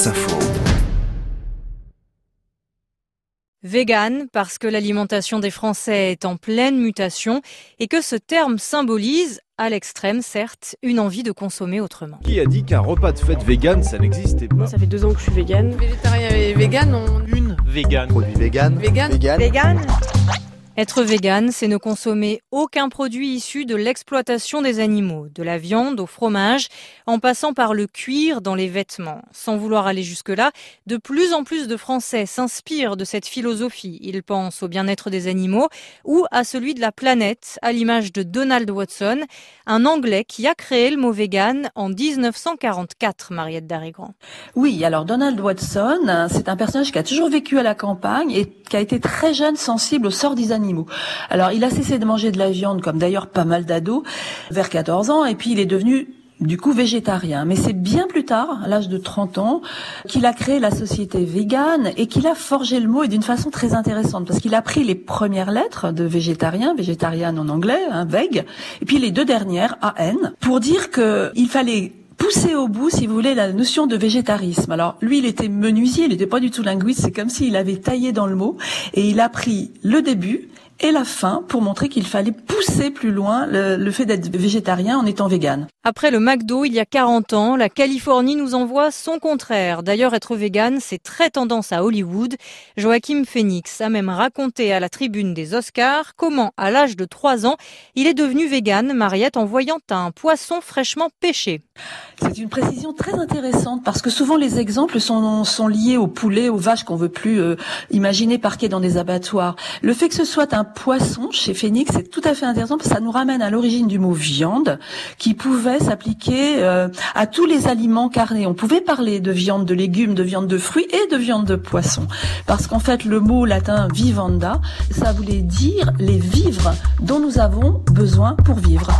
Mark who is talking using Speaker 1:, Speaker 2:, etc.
Speaker 1: France Info.
Speaker 2: Vegan parce que l'alimentation des Français est en pleine mutation et que ce terme symbolise, à l'extrême certes, une envie de consommer autrement.
Speaker 3: Qui a dit qu'un repas de fête vegan ça n'existait pas
Speaker 4: Ça fait deux ans que je suis vegan.
Speaker 5: Végétarien et vegan, on...
Speaker 3: Une vegan.
Speaker 6: Produit vegan.
Speaker 5: Vegan.
Speaker 4: Vegan
Speaker 2: Être vegan, c'est ne consommer aucun produit issu de l'exploitation des animaux, de la viande au fromage, en passant par le cuir dans les vêtements. Sans vouloir aller jusque-là, de plus en plus de Français s'inspirent de cette philosophie. Ils pensent au bien-être des animaux ou à celui de la planète, à l'image de Donald Watson, un Anglais qui a créé le mot vegan en 1944, Mariette Darrigrand.
Speaker 7: Oui, alors Donald Watson, c'est un personnage qui a toujours vécu à la campagne et qui a été très jeune sensible au sort des animaux. Alors, il a cessé de manger de la viande, comme d'ailleurs pas mal d'ados, vers 14 ans, et puis il est devenu du coup végétarien. Mais c'est bien plus tard, à l'âge de 30 ans, qu'il a créé la société végane et qu'il a forgé le mot et d'une façon très intéressante parce qu'il a pris les premières lettres de végétarien, végétarienne en anglais, hein, veg, et puis les deux dernières, AN, pour dire que il fallait pousser au bout, si vous voulez, la notion de végétarisme. Alors, lui, il était menuisier, il n'était pas du tout linguiste, c'est comme s'il avait taillé dans le mot, et il a pris le début et la fin pour montrer qu'il fallait pousser plus loin le, le fait d'être végétarien en étant vegan.
Speaker 2: Après le McDo, il y a 40 ans, la Californie nous envoie son contraire. D'ailleurs, être vegan, c'est très tendance à Hollywood. Joachim Phoenix a même raconté à la tribune des Oscars comment, à l'âge de 3 ans, il est devenu vegan, Mariette, en voyant un poisson fraîchement pêché.
Speaker 7: C'est une précision très intéressante parce que souvent les exemples sont, sont liés aux poulets, aux vaches qu'on veut plus euh, imaginer parquées dans des abattoirs. Le fait que ce soit un poisson chez Phoenix, c'est tout à fait intéressant parce que ça nous ramène à l'origine du mot viande qui pouvait s'appliquer euh, à tous les aliments carnés. On pouvait parler de viande de légumes, de viande de fruits et de viande de poisson parce qu'en fait le mot latin vivanda, ça voulait dire les vivres dont nous avons besoin pour vivre.